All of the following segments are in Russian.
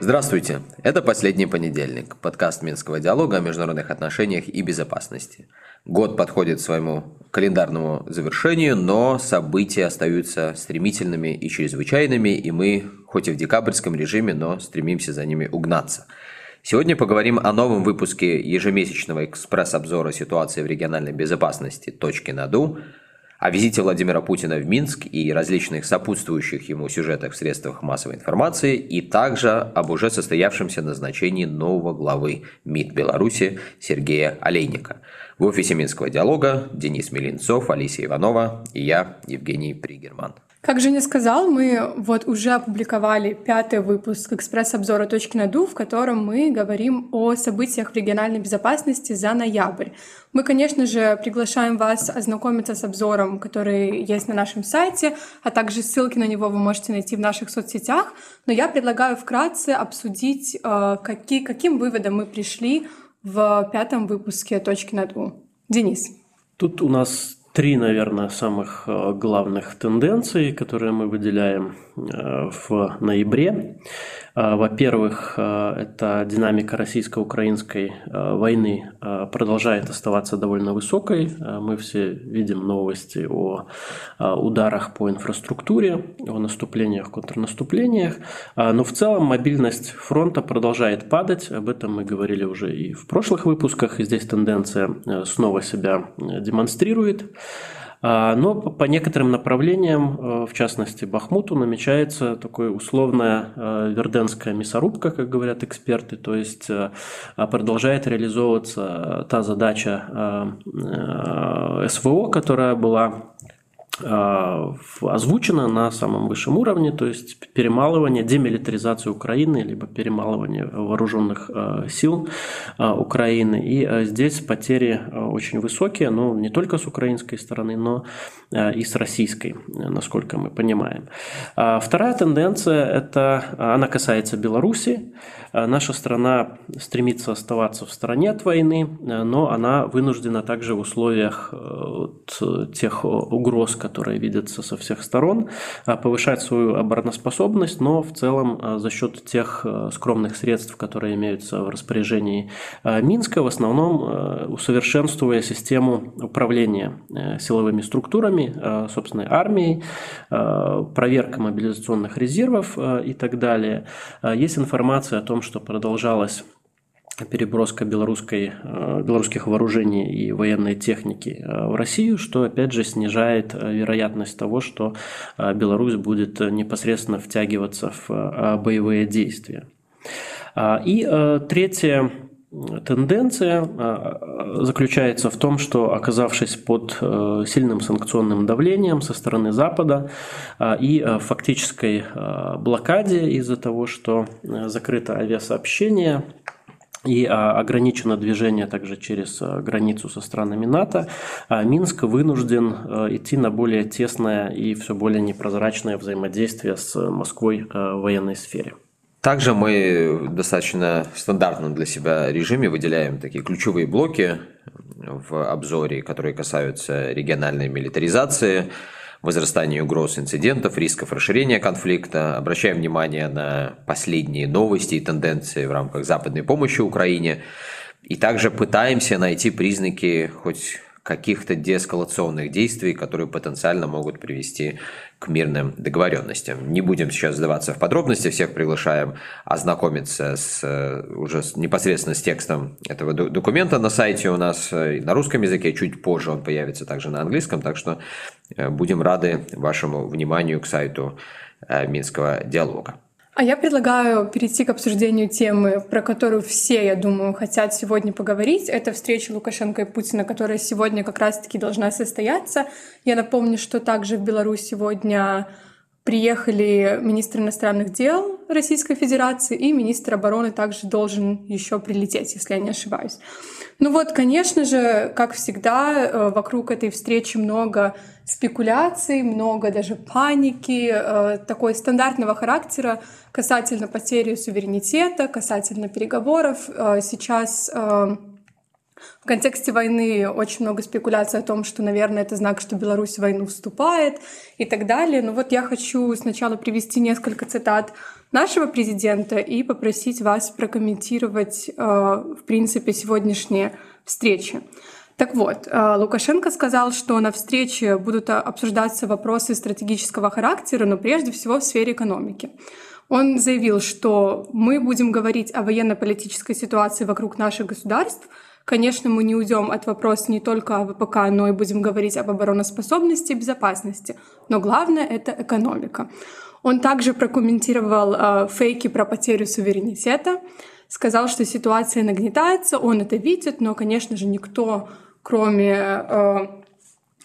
Здравствуйте! Это «Последний понедельник», подкаст Минского диалога о международных отношениях и безопасности. Год подходит к своему календарному завершению, но события остаются стремительными и чрезвычайными, и мы, хоть и в декабрьском режиме, но стремимся за ними угнаться. Сегодня поговорим о новом выпуске ежемесячного экспресс-обзора ситуации в региональной безопасности «Точки наду», о визите Владимира Путина в Минск и различных сопутствующих ему сюжетах в средствах массовой информации, и также об уже состоявшемся назначении нового главы МИД Беларуси Сергея Олейника. В офисе Минского диалога Денис Милинцов, Алисия Иванова и я, Евгений Пригерман. Как Женя сказал, мы вот уже опубликовали пятый выпуск экспресс-обзора «Точки наду», в котором мы говорим о событиях в региональной безопасности за ноябрь. Мы, конечно же, приглашаем вас ознакомиться с обзором, который есть на нашем сайте, а также ссылки на него вы можете найти в наших соцсетях. Но я предлагаю вкратце обсудить, э, какие, каким выводом мы пришли в пятом выпуске «Точки наду». Денис. Тут у нас три, наверное, самых э, главных тенденции, которые мы выделяем э, в ноябре. Э, во-первых, это динамика российско-украинской войны продолжает оставаться довольно высокой. Мы все видим новости о ударах по инфраструктуре, о наступлениях, контрнаступлениях. Но в целом мобильность фронта продолжает падать. Об этом мы говорили уже и в прошлых выпусках. И здесь тенденция снова себя демонстрирует. А, но по некоторым направлениям, э, в частности Бахмуту, намечается такая условная э, верденская мясорубка, как говорят эксперты, то есть э, продолжает реализовываться та задача СВО, которая была а, озвучено на самом высшем уровне, то есть перемалывание, демилитаризация Украины, либо перемалывание вооруженных а, сил а, Украины. И здесь потери очень высокие, но не только с украинской стороны, но и с российской, насколько мы понимаем. Вторая тенденция, это, она касается Беларуси. Наша страна стремится оставаться в стороне от войны, но она вынуждена также в условиях тех угроз, которые видятся со всех сторон, а, повышать свою обороноспособность, но в целом а, за счет тех а, скромных средств, которые имеются в распоряжении Минска, в основном усовершенствуя систему управления э, силовыми структурами, собственной армией, проверка мобилизационных резервов и так далее. Есть информация о том, что продолжалась переброска белорусской, э, белорусских вооружений и военной техники э, в Россию, что опять же снижает э, вероятность того, что Беларусь будет непосредственно втягиваться в боевые действия. А, и третья тенденция заключается в том, что оказавшись под сильным санкционным давлением со стороны Запада и фактической блокаде из-за того, что закрыто авиасообщение, и а, ограничено движение также через а, границу со странами НАТО, а Минск вынужден идти на более тесное и все более непрозрачное взаимодействие с Москвой в военной сфере. Также мы достаточно стандартном для себя режиме выделяем такие ключевые блоки в обзоре, которые касаются региональной милитаризации, возрастанию угроз инцидентов, рисков расширения конфликта. Обращаем внимание на последние новости и тенденции в рамках западной помощи Украине. И также пытаемся найти признаки хоть каких-то деэскалационных действий, которые потенциально могут привести к мирным договоренностям. Не будем сейчас сдаваться в подробности, всех приглашаем ознакомиться с, уже непосредственно с текстом этого документа на сайте у нас э, на русском языке, чуть позже он появится также на английском, так что э, будем рады вашему вниманию к сайту э, Минского диалога. А я предлагаю перейти к обсуждению темы, про которую все, я думаю, хотят сегодня поговорить. Это встреча Лукашенко и Путина, которая сегодня как раз-таки должна состояться. Я напомню, что также в Беларусь сегодня приехали министр иностранных дел Российской Федерации и министр обороны также должен еще прилететь, если я не ошибаюсь. Ну вот, конечно же, как всегда, э, вокруг этой встречи много спекуляций, много даже паники, э, такой стандартного характера касательно потери суверенитета, касательно переговоров. Э, сейчас В контексте войны очень много спекуляций о том, что, наверное, это знак, что Беларусь в войну вступает и так далее. Но вот я хочу сначала привести несколько цитат нашего президента и попросить вас прокомментировать, э, в принципе, сегодняшние встречи. Так вот, э, Лукашенко сказал, что на встрече будут обсуждаться вопросы стратегического характера, но прежде всего в сфере экономики. Он заявил, что мы будем говорить о военно-политической ситуации вокруг наших государств. Конечно, мы не уйдем от вопроса не только о ВПК, но и будем говорить об обороноспособности и безопасности. Но главное — это экономика. Он также прокомментировал э, фейки про потерю суверенитета, сказал, что ситуация нагнетается, он это видит, но, конечно же, никто, кроме э,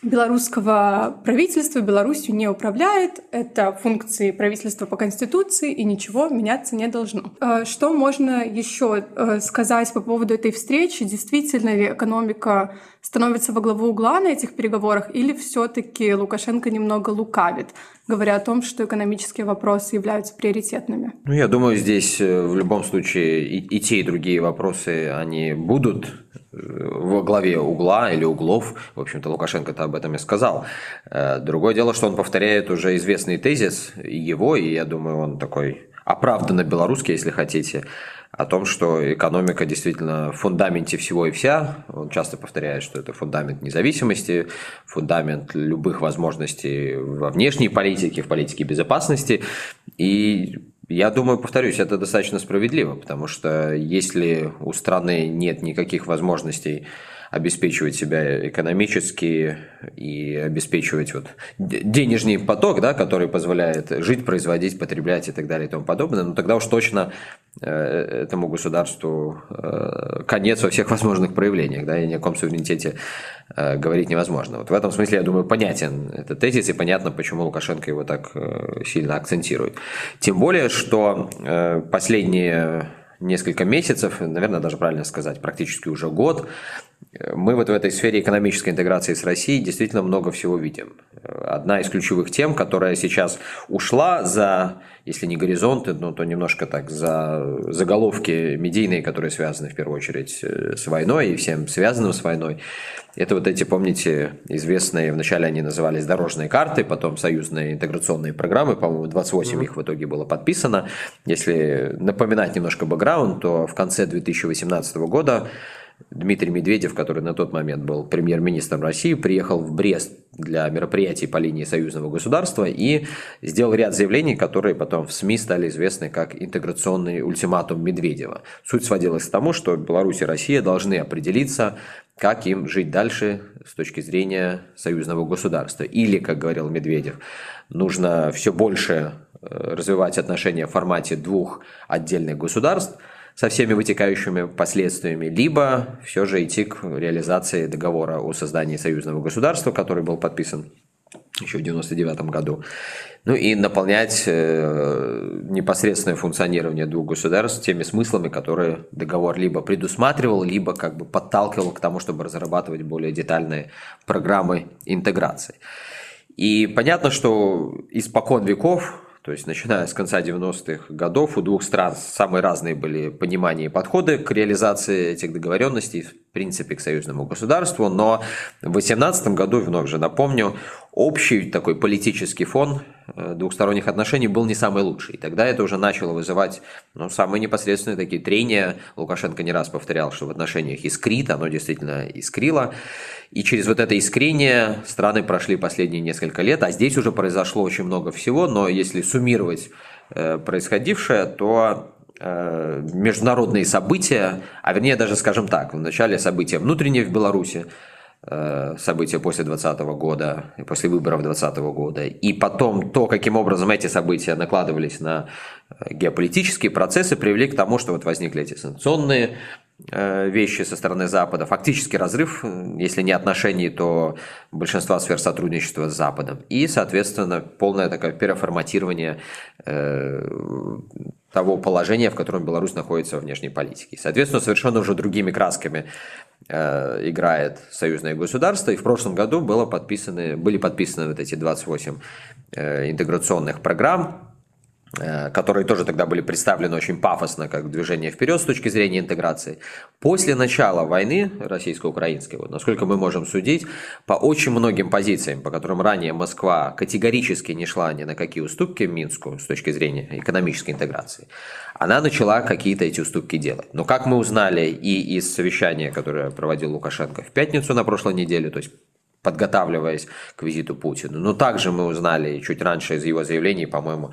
белорусского правительства Беларусью не управляет. Это функции правительства по Конституции, и ничего меняться не должно. Э, что можно еще э, сказать по поводу этой встречи? Действительно ли экономика становится во главу угла на этих переговорах, или все-таки Лукашенко немного лукавит, говоря о том, что экономические вопросы являются приоритетными? Ну, я думаю, здесь э, в любом случае и, и те, и другие вопросы, они будут во главе угла или углов. В общем-то, Лукашенко-то об этом и сказал. Э, другое дело, что он повторяет уже известный тезис его, и я думаю, он такой оправданно белорусский, если хотите, о том, что экономика действительно в фундаменте всего и вся. Он часто повторяет, что это фундамент независимости, фундамент любых возможностей во внешней политике, в политике безопасности. И я думаю, повторюсь, это достаточно справедливо, потому что если у страны нет никаких возможностей обеспечивать себя экономически и обеспечивать вот денежный поток, да, который позволяет жить, производить, потреблять и так далее и тому подобное, ну тогда уж точно э, этому государству э, конец во всех возможных проявлениях, да, и ни о каком суверенитете э, говорить невозможно. Вот в этом смысле, я думаю, понятен этот тезис и понятно, почему Лукашенко его так сильно акцентирует. Тем более, что последние несколько месяцев, наверное, даже правильно сказать, практически уже год, мы вот в этой сфере экономической интеграции с Россией действительно много всего видим. Одна из ключевых тем, которая сейчас ушла за, если не горизонты, ну, то немножко так за заголовки медийные, которые связаны в первую очередь э, с войной и всем связанным с войной. Это вот эти, помните, известные, вначале они назывались дорожные карты, потом союзные интеграционные программы, по-моему, 28 mm-hmm. их в итоге было подписано. Если напоминать немножко бэкграунд, то в конце 2018 года Дмитрий Медведев, который на тот момент был премьер-министром России, приехал в Брест для мероприятий по линии союзного государства и сделал ряд заявлений, которые потом в СМИ стали известны как интеграционный ультиматум Медведева. Суть сводилась к тому, что Беларусь и Россия должны определиться, как им жить дальше с точки зрения союзного государства. Или, как говорил Медведев, нужно все больше э, развивать отношения в формате двух отдельных государств – со всеми вытекающими последствиями, либо все же идти к реализации договора о создании союзного государства, который был подписан еще в 1999 году. Ну и наполнять э, непосредственное функционирование двух государств теми смыслами, которые договор либо предусматривал, либо как бы подталкивал к тому, чтобы разрабатывать более детальные программы интеграции. И понятно, что испокон веков то есть, начиная с конца 90-х годов, у двух стран самые разные были понимания и подходы к реализации этих договоренностей, принципе, к союзному государству. Но в 2018 году, вновь же напомню, общий такой политический фон э, двухсторонних отношений был не самый лучший. И тогда это уже начало вызывать ну, самые непосредственные такие трения. Лукашенко не раз повторял, что в отношениях искрит, оно действительно искрило. И через вот это искрение страны прошли последние несколько лет, а здесь уже произошло очень много всего, но если суммировать э, происходившее, то международные события, а вернее даже, скажем так, в начале события внутренние в Беларуси, э, события после 2020 года, после выборов 2020 года, и потом то, каким образом эти события накладывались на геополитические процессы, привели к тому, что вот возникли эти санкционные Э, вещи со стороны Запада. Фактически разрыв, если не отношений, то большинства сфер сотрудничества с Западом. И, соответственно, полное такое переформатирование э, того положения, в котором Беларусь находится в внешней политике. Соответственно, совершенно уже другими красками э, играет союзное государство. И в прошлом году было подписаны, были подписаны вот эти 28 интеграционных программ, Э, которые тоже тогда были представлены очень пафосно как движение вперед с точки зрения интеграции. После начала войны российско-украинской, вот, насколько мы можем судить, по очень многим позициям, по которым ранее Москва категорически не шла ни на какие уступки Минску с точки зрения экономической интеграции, она начала какие-то эти уступки делать. Но как мы узнали и из совещания, которое проводил Лукашенко в пятницу на прошлой неделе, то есть подготавливаясь к визиту Путина. Но также мы узнали чуть раньше из его заявлений, по-моему,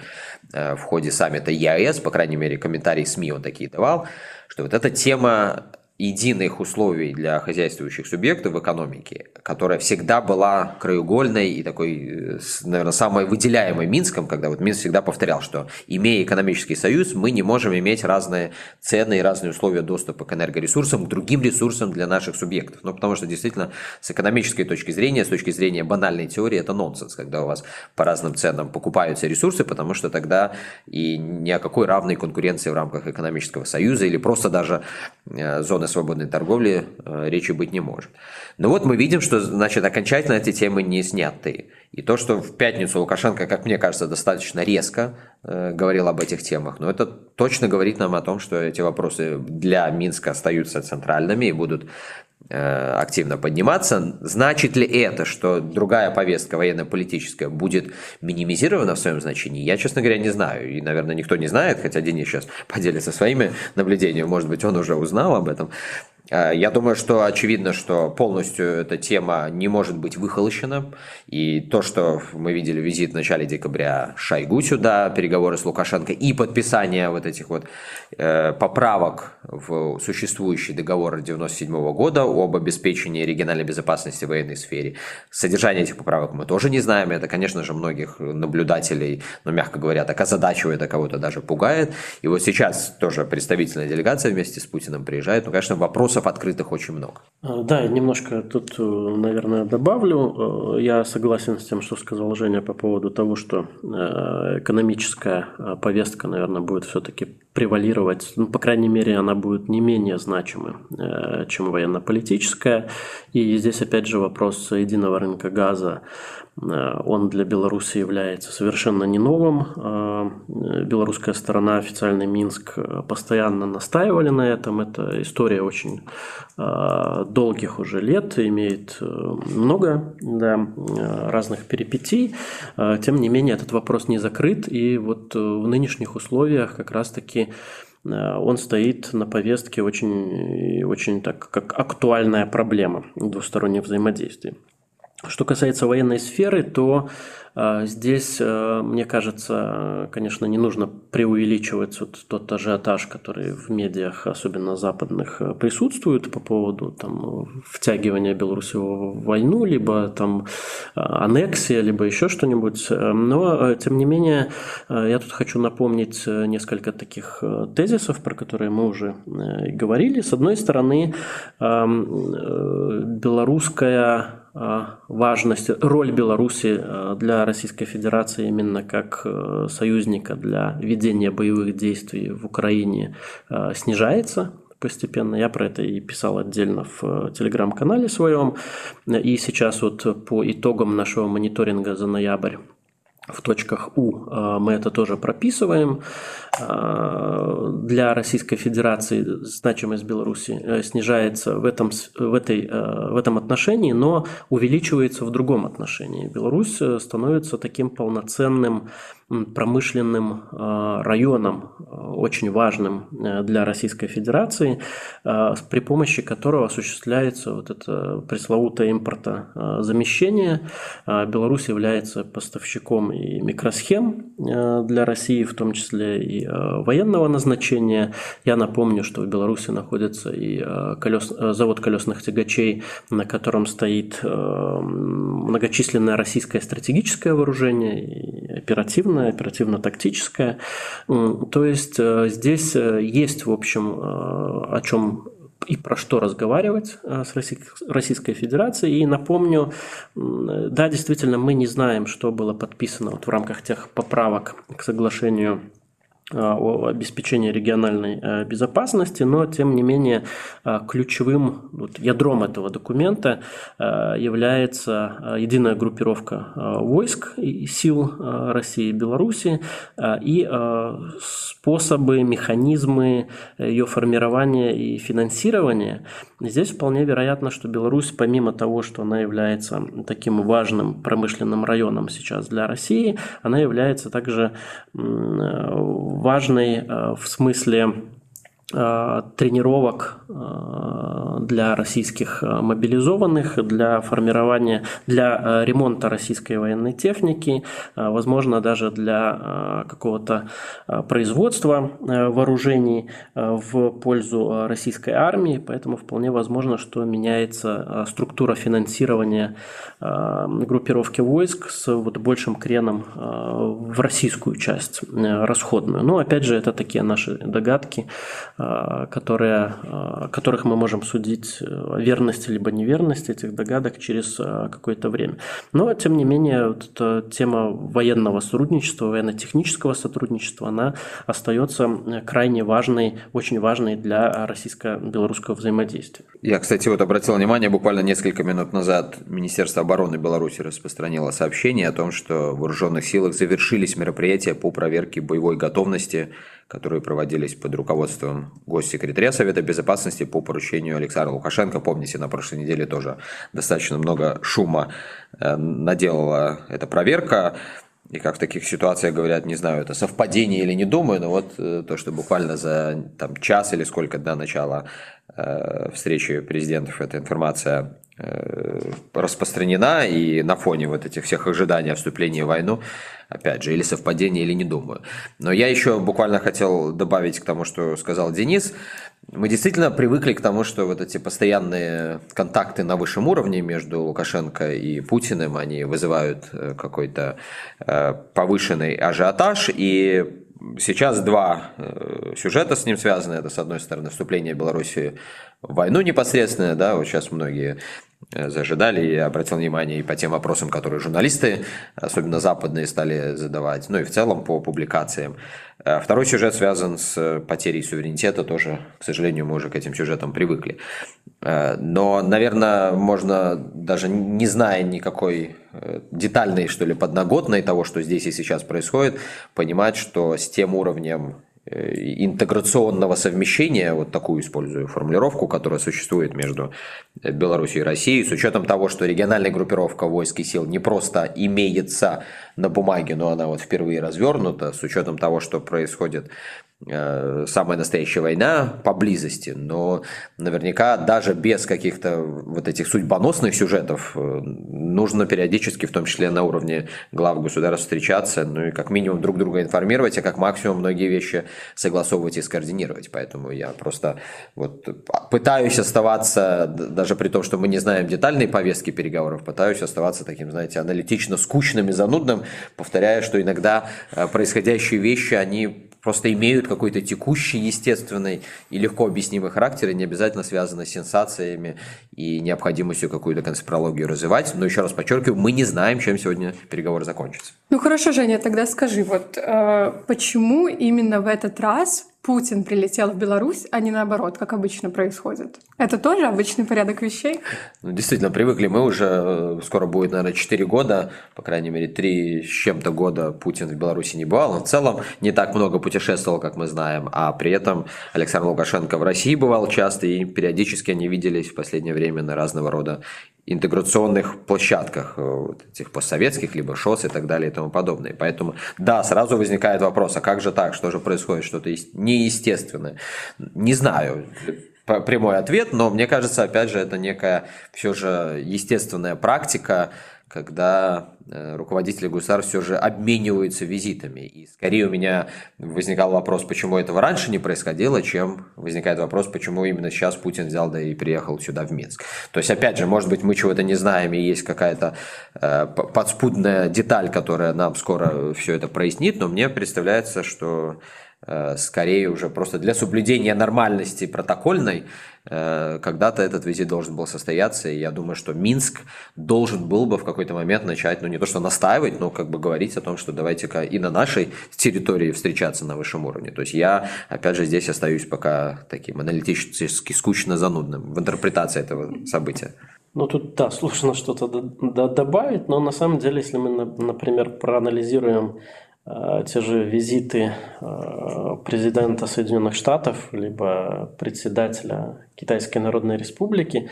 э, в ходе саммита ЕАЭС, по крайней мере, комментарии СМИ он такие давал, что вот эта тема единых условий для хозяйствующих субъектов в экономике, которая всегда была краеугольной и такой, э, наверное, самой выделяемой Минском, когда вот Минск всегда повторял, что имея экономический союз, мы не можем иметь разные цены и разные условия доступа к энергоресурсам, к другим ресурсам для наших субъектов. Ну, потому что действительно с экономической точки зрения, с точки зрения банальной теории, это нонсенс, когда у вас по разным ценам покупаются ресурсы, потому что тогда и ни о какой равной конкуренции в рамках экономического союза или просто даже э, зоны свободной торговли э, речи быть не может. Но вот мы видим, что, значит, окончательно эти темы не сняты. И то, что в пятницу Лукашенко, как мне кажется, достаточно резко э, говорил об этих темах, но это точно говорит нам о том, что эти вопросы для Минска остаются центральными и будут активно подниматься. Значит ли это, что другая повестка военно-политическая будет минимизирована в своем значении? Я, честно говоря, не знаю. И, наверное, никто не знает, хотя Денис сейчас поделится своими наблюдениями. Может быть, он уже узнал об этом. Э, я думаю, что очевидно, что полностью эта тема не может быть выхолощена. И то, что мы видели визит в начале декабря Шойгу сюда, переговоры с Лукашенко и подписание вот этих вот э, поправок в существующий договор 1997 года об обеспечении региональной безопасности в военной сфере. Содержание этих поправок мы тоже не знаем. Это, конечно же, многих наблюдателей, ну, мягко говоря, так озадачивает, а кого-то даже пугает. И вот сейчас тоже представительная делегация вместе с Путиным приезжает. Ну, конечно, вопросов вопросов открытых очень много. А, да, немножко тут, э, наверное, добавлю. Э, я согласен с тем, что сказал Женя по поводу того, что э, экономическая повестка, наверное, будет все-таки превалировать, ну, по крайней мере, она будет не менее значимой, чем военно-политическая. И здесь, опять же, вопрос единого рынка газа он для Беларуси является совершенно не новым. Э, белорусская сторона, официальный Минск, э, постоянно настаивали на этом. Это история очень долгих уже лет, имеет много да, разных перипетий. Тем не менее, этот вопрос не закрыт. И вот в нынешних условиях как раз-таки он стоит на повестке очень, очень так, как актуальная проблема двусторонних взаимодействий. Что касается военной сферы, то э, здесь, э, мне кажется, конечно, не нужно преувеличивать вот тот ажиотаж, который в медиах, особенно западных, э, присутствует по поводу там, втягивания Беларуси в войну, либо там аннексия, либо еще что-нибудь. Но, тем не менее, я тут хочу напомнить несколько таких тезисов, про которые мы уже говорили. С одной стороны, белорусская а, важность, роль Беларуси а, для Российской Федерации именно как э, союзника для ведения боевых действий в Украине а, снижается постепенно. Я про это и писал отдельно в э, телеграм-канале своем. И сейчас вот по итогам нашего мониторинга за ноябрь в точках У мы это тоже прописываем. А, для Российской Федерации значимость Беларуси э, снижается в этом, в, этой, э, в этом отношении, но увеличивается в другом отношении. Беларусь э, становится таким полноценным промышленным районом, очень важным для Российской Федерации, при помощи которого осуществляется вот это пресловутое импортозамещение. Беларусь является поставщиком и микросхем для России, в том числе и Э, военного назначения. Я напомню, что в Беларуси находится и э, колес, э, завод колесных тягачей, на котором стоит многочисленное российское стратегическое вооружение, оперативное, оперативно-тактическое. То есть здесь есть, в общем, о чем и про что разговаривать с Российской Федерацией. И напомню, да, действительно, мы не знаем, что было подписано вот в рамках тех поправок к соглашению о обеспечении региональной безопасности, но тем не менее ключевым вот, ядром этого документа является единая группировка войск и сил России и Беларуси и способы, механизмы ее формирования и финансирования. Здесь вполне вероятно, что Беларусь, помимо того, что она является таким важным промышленным районом сейчас для России, она является также важной э, в смысле тренировок э, для российских э, мобилизованных, для формирования, для ремонта российской военной техники, возможно, даже для какого-то производства вооружений в пользу российской армии. Поэтому вполне возможно, что меняется структура финансирования группировки войск с вот большим креном в российскую часть расходную. Но опять же, это такие наши догадки Э, которые, э, которых мы можем судить о верности либо неверности этих догадок через э, какое-то время. Но, тем не менее, вот эта тема военного сотрудничества, военно-технического сотрудничества, она остается крайне важной, очень важной для российско-белорусского взаимодействия. Я, кстати, вот обратил внимание, буквально несколько минут назад Министерство обороны Беларуси распространило сообщение о том, что в вооруженных силах завершились мероприятия по проверке боевой готовности которые проводились под руководством госсекретаря Совета Безопасности по поручению Александра Лукашенко. Помните, на прошлой неделе тоже достаточно много шума э, наделала эта проверка. И как в таких ситуациях говорят, не знаю, это совпадение или не думаю, но вот э, то, что буквально за там, час или сколько до начала э, встречи президентов эта информация распространена, и на фоне вот этих всех ожиданий о вступлении в войну опять же, или совпадение, или не думаю. Но я еще буквально хотел добавить к тому, что сказал Денис. Мы действительно привыкли к тому, что вот эти постоянные контакты на высшем уровне между Лукашенко и Путиным, они вызывают э, какой-то э, повышенный ажиотаж, и сейчас два э, сюжета с ним связаны. Это, с одной стороны, вступление Беларуси в войну непосредственно, да, вот сейчас многие Э, зажидали. Я обратил внимание и по тем вопросам, которые журналисты, особенно западные, стали задавать, ну и в целом по публикациям. Э, второй сюжет связан с потерей суверенитета, тоже, к сожалению, мы уже к этим сюжетам привыкли. Э, но, наверное, можно, даже не зная никакой детальной, что ли, подноготной того, что здесь и сейчас происходит, понимать, что с тем уровнем Э, интеграционного совмещения, вот такую использую формулировку, которая существует между Беларусью и Россией, с учетом того, что региональная группировка войск и сил не просто имеется на бумаге, но она вот впервые развернута, с учетом того, что происходит Э, самая настоящая война поблизости, но наверняка даже без каких-то вот этих судьбоносных сюжетов э, нужно периодически, в том числе на уровне глав государств, встречаться, ну и как минимум друг друга информировать, а как максимум многие вещи согласовывать и скоординировать. Поэтому я просто вот пытаюсь оставаться, даже при том, что мы не знаем детальные повестки переговоров, пытаюсь оставаться таким, знаете, аналитично скучным и занудным, повторяя, что иногда э, происходящие вещи, они просто имеют какой-то текущий, естественный и легко объяснимый характер, и не обязательно связаны с сенсациями и необходимостью какую-то конспирологию развивать. Но еще раз подчеркиваю, мы не знаем, чем сегодня переговоры закончатся. Ну хорошо, Женя, тогда скажи, вот э, почему именно в этот раз Путин прилетел в Беларусь, а не наоборот, как обычно происходит. Это тоже обычный порядок вещей? Ну, действительно, привыкли. Мы уже, э, скоро будет, наверное, 4 года, по крайней мере, 3 с чем-то года Путин в Беларуси не бывал. В целом не так много путешествовал, как мы знаем, а при этом Александр Лукашенко в России бывал часто, и периодически они виделись в последнее время на разного рода интеграционных площадках, э, вот этих постсоветских, либо ШОС и так далее и тому подобное. Поэтому, да, сразу возникает вопрос, а как же так, что же происходит, что-то неестественное? Не знаю, прямой ответ, но мне кажется, опять же, это некая все же естественная практика, когда э, руководители государств все же обмениваются визитами. И скорее у меня возникал вопрос, почему этого раньше не происходило, чем возникает вопрос, почему именно сейчас Путин взял да и приехал сюда в Минск. То есть, опять же, может быть, мы чего-то не знаем, и есть какая-то э, подспудная деталь, которая нам скоро все это прояснит, но мне представляется, что скорее уже просто для соблюдения нормальности протокольной Э, когда-то этот визит должен был состояться, и я думаю, что Минск должен был бы в какой-то момент начать, ну не то что настаивать, но как бы говорить о том, что давайте-ка и на нашей территории встречаться на высшем уровне. То есть я, опять же, здесь остаюсь пока таким аналитически скучно занудным в интерпретации этого события. Ну, тут, да, сложно что-то добавить, но на самом деле, если мы, например, проанализируем Э, те же визиты э, президента Соединенных Штатов либо председателя Китайской Народной Республики,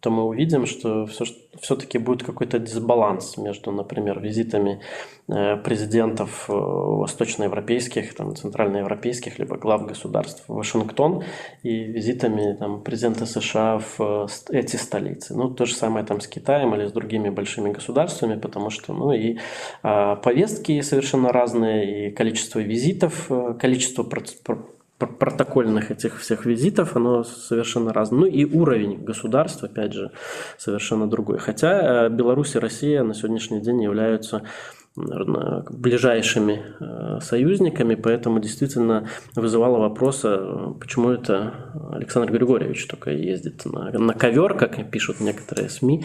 то мы увидим, что все, все-таки будет какой-то дисбаланс между, например, визитами э, президентов э, восточноевропейских, там, центральноевропейских, либо глав государств в Вашингтон и визитами там, президента США в эти столицы. Ну, то же самое там с Китаем или с другими большими государствами, потому что, ну, и а, повестки совершенно разные, и количество визитов, э, количество протокольных этих всех визитов, оно совершенно разное. Ну и уровень государства, опять же, совершенно другой. Хотя э, Беларусь и Россия на сегодняшний день являются наверное, ближайшими э, союзниками, поэтому действительно вызывало вопроса, почему это Александр Григорьевич только ездит на, на ковер, как пишут некоторые СМИ,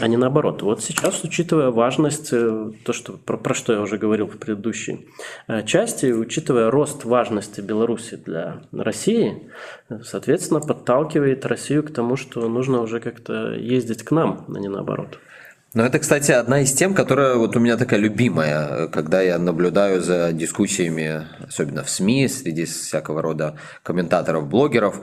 а не наоборот. Вот сейчас, учитывая важность, э, то, что, про, про что я уже говорил в предыдущей э, части, учитывая рост важности Беларуси для России, соответственно, подталкивает Россию к тому, что нужно уже как-то ездить к нам, а не наоборот. Ну, это, кстати, одна из тем, которая вот у меня такая любимая, когда я наблюдаю за дискуссиями, особенно в СМИ, среди всякого рода комментаторов, блогеров.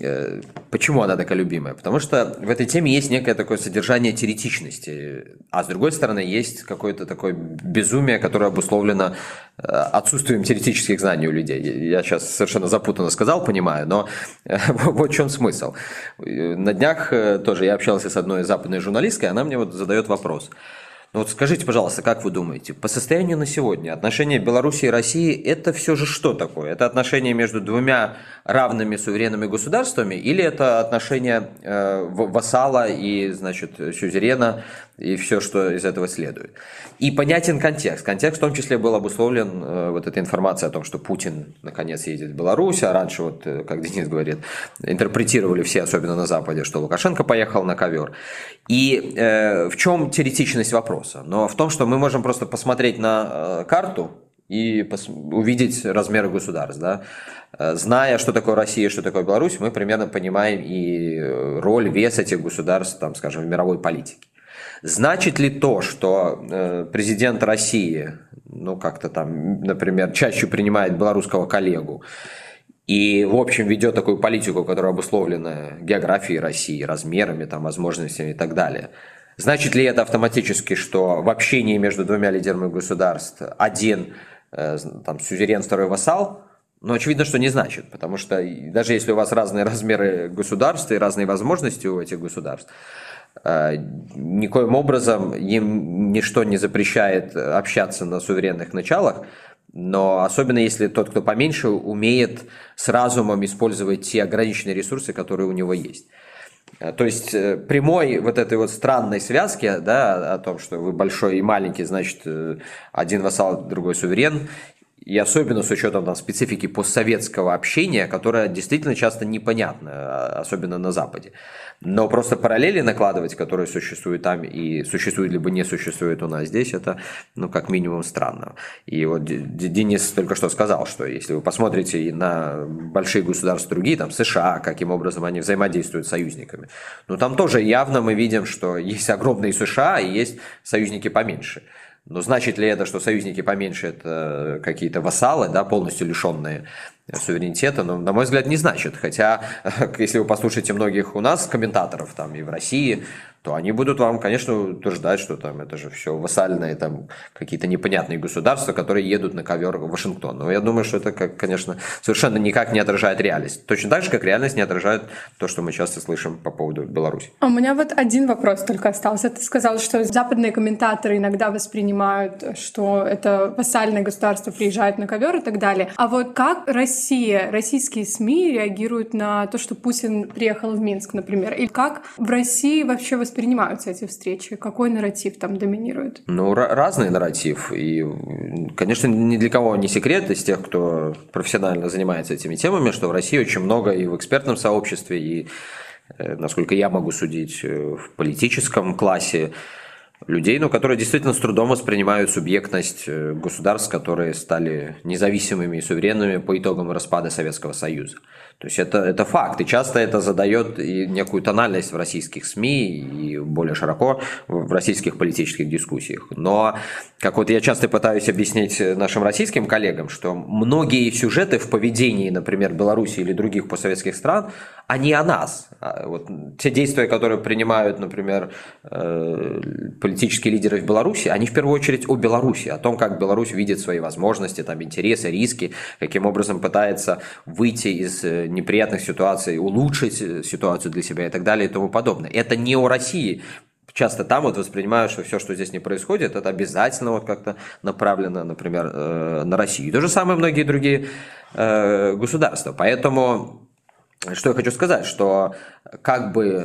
Э, почему она такая любимая? Потому что в этой теме есть некое такое содержание теоретичности, а с другой стороны есть какое-то такое безумие, которое обусловлено э, отсутствием теоретических знаний у людей. Я сейчас совершенно запутанно сказал, понимаю, но э, вот в чем смысл. На днях тоже я общался с одной западной журналисткой, она мне вот задает вопрос – ну вот скажите, пожалуйста, как вы думаете, по состоянию на сегодня отношения Беларуси и России это все же что такое? Это отношения между двумя равными суверенными государствами или это отношения э, вассала и, значит, сюзерена и все, что из этого следует? И понятен контекст. Контекст в том числе был обусловлен э, вот этой информацией о том, что Путин наконец едет в Беларусь, а раньше, вот, э, как Денис говорит, интерпретировали все, особенно на Западе, что Лукашенко поехал на ковер. И э, в чем теоретичность вопроса? Но в том, что мы можем просто посмотреть на э, карту и увидеть размеры государств. Да? Э, зная, что такое Россия, что такое Беларусь, мы примерно понимаем и э, роль, вес этих государств, там, скажем, в мировой политике. Значит ли то, что президент России, ну как-то там, например, чаще принимает белорусского коллегу и, в общем, ведет такую политику, которая обусловлена географией России, размерами, там, возможностями и так далее, значит ли это автоматически, что в общении между двумя лидерами государств один э, там, сюзерен, второй вассал, но очевидно, что не значит, потому что даже если у вас разные размеры государства и разные возможности у этих государств, Э, никоим образом им ничто не запрещает общаться на суверенных началах, но особенно если тот, кто поменьше, умеет с разумом использовать те ограниченные ресурсы, которые у него есть. Э, то есть э, прямой вот этой вот странной связки, да, о том, что вы большой и маленький, значит, один вассал, другой суверен, и особенно с учетом там, специфики постсоветского общения, которое действительно часто непонятно, особенно на Западе. Но просто параллели накладывать, которые существуют там и существуют либо не существуют у нас здесь, это, ну, как минимум странно. И вот Денис только что сказал, что если вы посмотрите на большие государства другие, там США, каким образом они взаимодействуют с союзниками, ну, там тоже явно мы видим, что есть огромные США и есть союзники поменьше. Но значит ли это, что союзники поменьше это какие-то вассалы, да, полностью лишенные суверенитета, но, на мой взгляд, не значит. Хотя, если вы послушаете многих у нас комментаторов, там и в России, то они будут вам, конечно, утверждать, что там это же все вассальные там какие-то непонятные государства, которые едут на ковер в Вашингтон. Но я думаю, что это, как, конечно, совершенно никак не отражает реальность. Точно так же, как реальность не отражает то, что мы часто слышим по поводу Беларуси. А у меня вот один вопрос только остался. Ты сказал, что западные комментаторы иногда воспринимают, что это вассальное государство приезжает на ковер и так далее. А вот как Россия российские СМИ реагируют на то, что Путин приехал в Минск, например? И как в России вообще воспринимаются эти встречи? Какой нарратив там доминирует? Ну, разный нарратив. И, конечно, ни для кого не секрет из тех, кто профессионально занимается этими темами, что в России очень много и в экспертном сообществе, и, э, насколько я могу судить, э, в политическом классе людей, но которые действительно с трудом воспринимают субъектность э, государств, которые стали независимыми и суверенными по итогам распада Советского Союза. То есть это, это факт, и часто это задает и некую тональность в российских СМИ и более широко в российских политических дискуссиях. Но, как вот я часто пытаюсь объяснить нашим российским коллегам, что многие сюжеты в поведении, например, Беларуси или других постсоветских стран, они о нас. А вот те действия, которые принимают, например, э, политические лидеры в Беларуси, они в первую очередь о Беларуси, о том, как Беларусь видит свои возможности, там, интересы, риски, каким образом пытается выйти из э, неприятных ситуаций, улучшить э, ситуацию для себя и так далее и тому подобное. Это не о России. Часто там вот воспринимают, что все, что здесь не происходит, это обязательно вот как-то направлено, например, на Россию. И то же самое многие другие государства. Поэтому что я хочу сказать, что как бы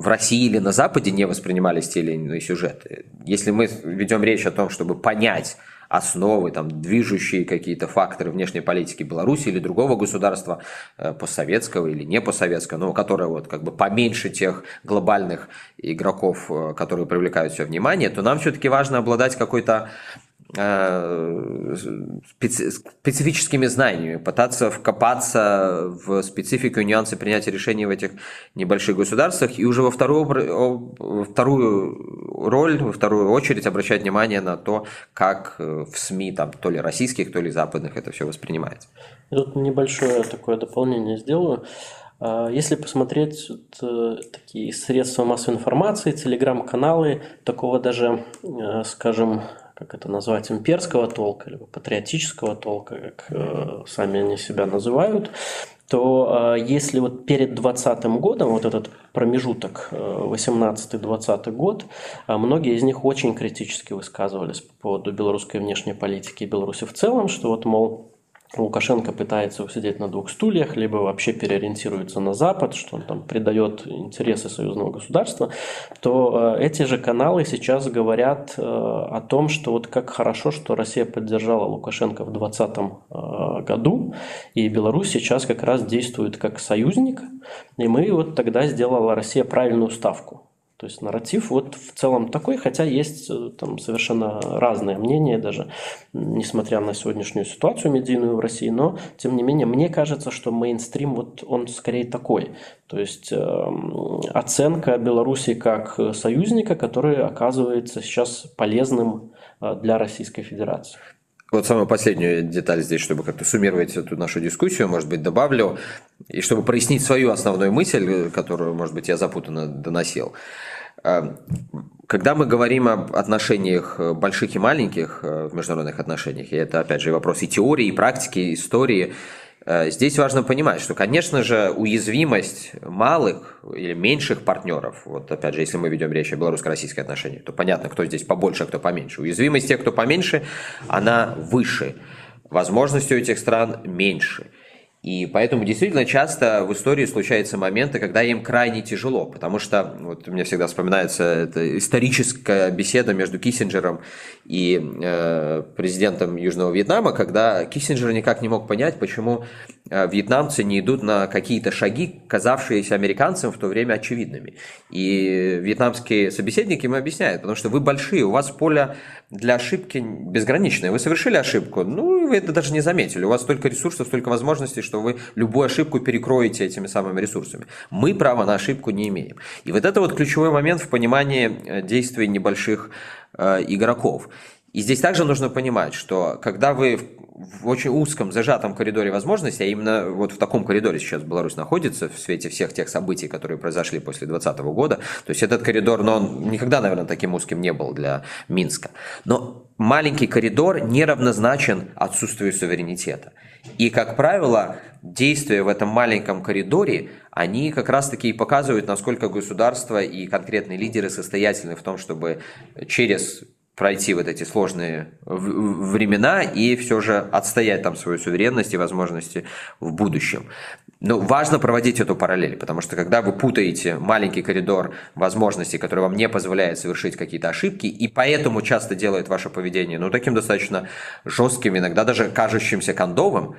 в России или на Западе не воспринимались те или иные сюжеты, если мы ведем речь о том, чтобы понять основы, там, движущие какие-то факторы внешней политики Беларуси или другого государства, э, постсоветского или не постсоветского, но которое вот как бы поменьше тех глобальных игроков, э, которые привлекают все внимание, то нам все-таки важно обладать какой-то Э, специфическими знаниями, пытаться вкопаться в специфику и нюансы принятия решений в этих небольших государствах и уже во вторую, во вторую роль, во вторую очередь обращать внимание на то, как э, в СМИ, там, то ли российских, то ли западных это все воспринимается. тут небольшое такое дополнение сделаю. А, если посмотреть вот, э, такие средства массовой информации, телеграм-каналы, такого даже, скажем, как это назвать, имперского толка, либо патриотического толка, как э, сами они себя называют, то э, если вот перед 2020 годом, вот этот промежуток, э, 18-20 год, э, многие из них очень критически высказывались по поводу белорусской внешней политики и Беларуси в целом, что вот, мол, Лукашенко пытается усидеть на двух стульях, либо вообще переориентируется на Запад, что он там предает интересы союзного государства, то э, эти же каналы сейчас говорят э, о том, что вот как хорошо, что Россия поддержала Лукашенко в 2020 э, году, и Беларусь сейчас как раз действует как союзник, и мы вот тогда сделала Россия правильную ставку. То есть нарратив вот в целом такой, хотя есть э, там совершенно разные мнения даже, несмотря на сегодняшнюю ситуацию медийную в России, но тем не менее мне кажется, что мейнстрим вот он скорее такой. То есть э, оценка Беларуси как союзника, который оказывается сейчас полезным э, для Российской Федерации. Вот самую последнюю деталь здесь, чтобы как-то суммировать эту нашу дискуссию, может быть, добавлю, и чтобы прояснить свою основную мысль, которую, может быть, я запутанно доносил. Эм, когда мы говорим об отношениях э, больших и маленьких э, в международных отношениях, и это, опять же, вопрос и теории, и практики, и истории, э, здесь важно понимать, что, конечно же, уязвимость малых или меньших партнеров, вот опять же, если мы ведем речь о белорусско-российских отношениях, то понятно, кто здесь побольше, а кто поменьше. Уязвимость тех, кто поменьше, она выше. Возможности у этих стран меньше – и поэтому действительно часто в истории случаются моменты, когда им крайне тяжело, потому что вот меня всегда вспоминается эта историческая беседа между Киссинджером и э, президентом Южного Вьетнама, когда Киссинджер никак не мог понять, почему э, вьетнамцы не идут на какие-то шаги, казавшиеся американцам в то время очевидными. И вьетнамские собеседники ему объясняют, потому что вы большие, у вас поле для ошибки безграничное. Вы совершили ошибку, ну, вы это даже не заметили. У вас столько ресурсов, столько возможностей, что вы любую ошибку перекроете этими самыми ресурсами. Мы права на ошибку не имеем. И вот это вот ключевой момент в понимании э, действий небольших э, игроков. И здесь также нужно понимать, что когда вы в очень узком, зажатом коридоре возможностей, а именно вот в таком коридоре сейчас Беларусь находится в свете всех тех событий, которые произошли после 2020 года. То есть этот коридор, но он никогда, наверное, таким узким не был для Минска. Но маленький коридор неравнозначен отсутствию суверенитета. И, как правило, действия в этом маленьком коридоре, они как раз-таки и показывают, насколько государство и конкретные лидеры состоятельны в том, чтобы через пройти вот эти сложные времена и все же отстоять там свою суверенность и возможности в будущем. Но важно проводить эту параллель, потому что когда вы путаете маленький коридор возможностей, который вам не позволяет совершить какие-то ошибки, и поэтому часто делает ваше поведение, ну, таким достаточно жестким, иногда даже кажущимся кондовым,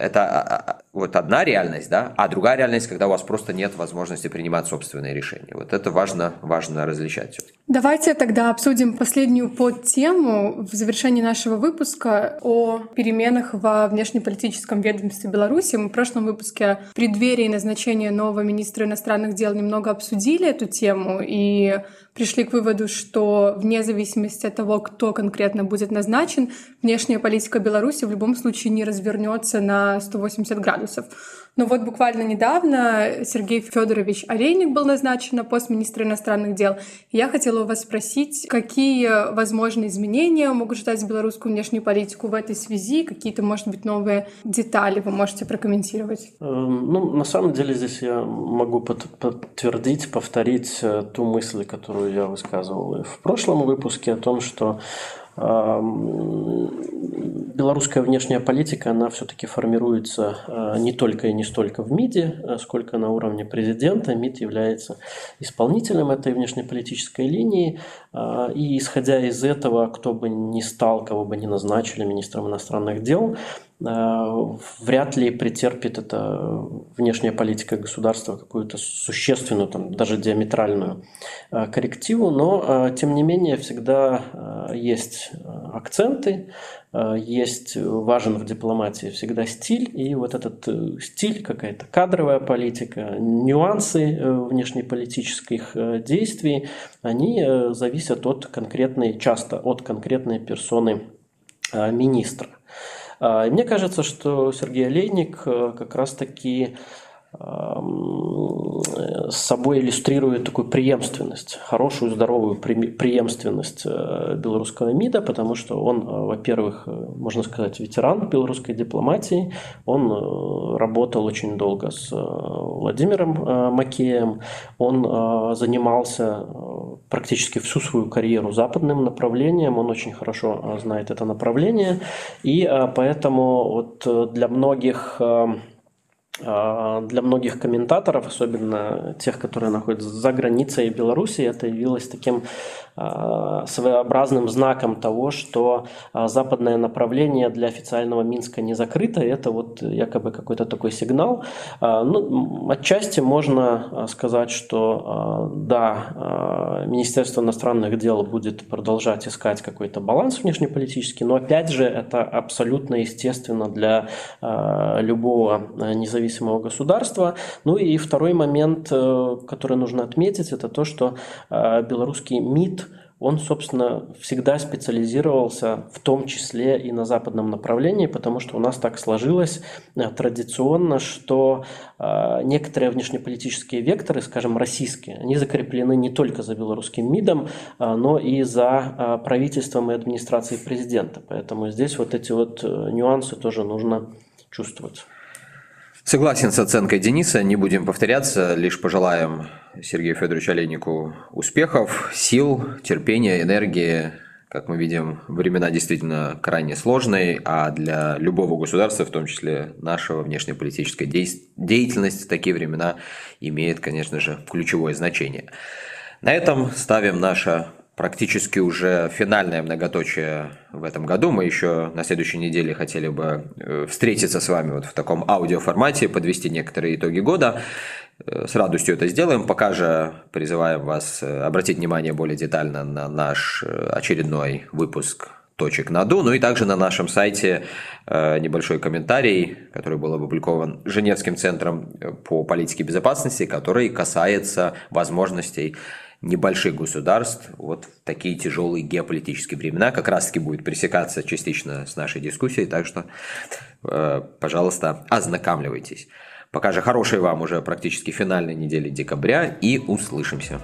это а, а, а, вот одна реальность, да, а другая реальность, когда у вас просто нет возможности принимать собственные решения. Вот это важно, важно различать. Давайте тогда обсудим последнюю подтему в завершении нашего выпуска о переменах во внешнеполитическом ведомстве Беларуси. Мы в прошлом выпуске в преддверии назначения нового министра иностранных дел немного обсудили эту тему и пришли к выводу, что вне зависимости от того, кто конкретно будет назначен, внешняя политика Беларуси в любом случае не развернется на 180 градусов. Но вот буквально недавно Сергей Федорович Олейник был назначен на пост министра иностранных дел. Я хотела у вас спросить, какие возможные изменения могут ждать белорусскую внешнюю политику в этой связи, какие-то, может быть, новые детали вы можете прокомментировать? Эм, ну, на самом деле здесь я могу подтвердить, повторить э, ту мысль, которую я высказывал в прошлом выпуске о том, что белорусская внешняя политика, она все-таки формируется а, не только и не столько в МИДе, а сколько на уровне президента. МИД является исполнителем этой внешнеполитической линии. А, и исходя из этого, кто бы ни стал, кого бы ни назначили министром иностранных дел, Э, вряд ли претерпит эта внешняя политика государства какую-то существенную, там, даже диаметральную э, коррективу, но э, тем не менее всегда есть акценты, есть важен в дипломатии всегда стиль, и вот этот стиль, какая-то кадровая политика, нюансы внешнеполитических действий, они зависят от конкретной, часто от конкретной персоны министра. А, мне кажется, что Сергей Олейник э, как раз-таки с собой иллюстрирует такую преемственность, хорошую, здоровую преемственность э, белорусского МИДа, потому что он, э, во-первых, можно сказать, ветеран белорусской дипломатии, он работал очень долго с Владимиром Макеем, он занимался практически всю свою карьеру западным направлением, он очень хорошо знает это направление, и поэтому вот э, для многих для многих комментаторов, особенно тех, которые находятся за границей Беларуси, это явилось таким а, своеобразным знаком того, что а, западное направление для официального Минска не закрыто. Это вот якобы какой-то такой сигнал. А, ну, отчасти можно сказать, что да, Министерство иностранных дел будет продолжать искать какой-то баланс внешнеполитический, но опять же это абсолютно естественно для любого независимого государства. Ну и второй момент, э, который нужно отметить, это то, что белорусский МИД он, собственно, всегда специализировался в том числе и на западном направлении, потому что у нас так сложилось э, традиционно, что э, некоторые внешнеполитические векторы, скажем, российские, они закреплены не только за белорусским МИДом, э, но и за правительством и администрацией президента. Поэтому здесь вот эти вот нюансы тоже нужно чувствовать. Согласен с оценкой Дениса, не будем повторяться, лишь пожелаем Сергею Федоровичу Олейнику успехов, сил, терпения, энергии. Как мы видим, времена действительно крайне сложные, а для любого государства, в том числе нашего внешнеполитической деятельности, такие времена имеют, конечно же, ключевое значение. На этом ставим наше практически уже финальное многоточие в этом году. Мы еще на следующей неделе хотели бы э, встретиться с вами вот в таком аудиоформате, подвести некоторые итоги года. Э, с радостью это сделаем. Пока же призываем вас э, обратить внимание более детально на наш очередной выпуск точек на ду, ну и также на нашем сайте небольшой комментарий, который был опубликован Женевским центром по политике безопасности, который касается возможностей небольших государств вот в такие тяжелые геополитические времена как раз-таки будет пересекаться частично с нашей дискуссией, так что, э, пожалуйста, ознакомливайтесь. Пока же хорошей вам уже практически финальной недели декабря и услышимся.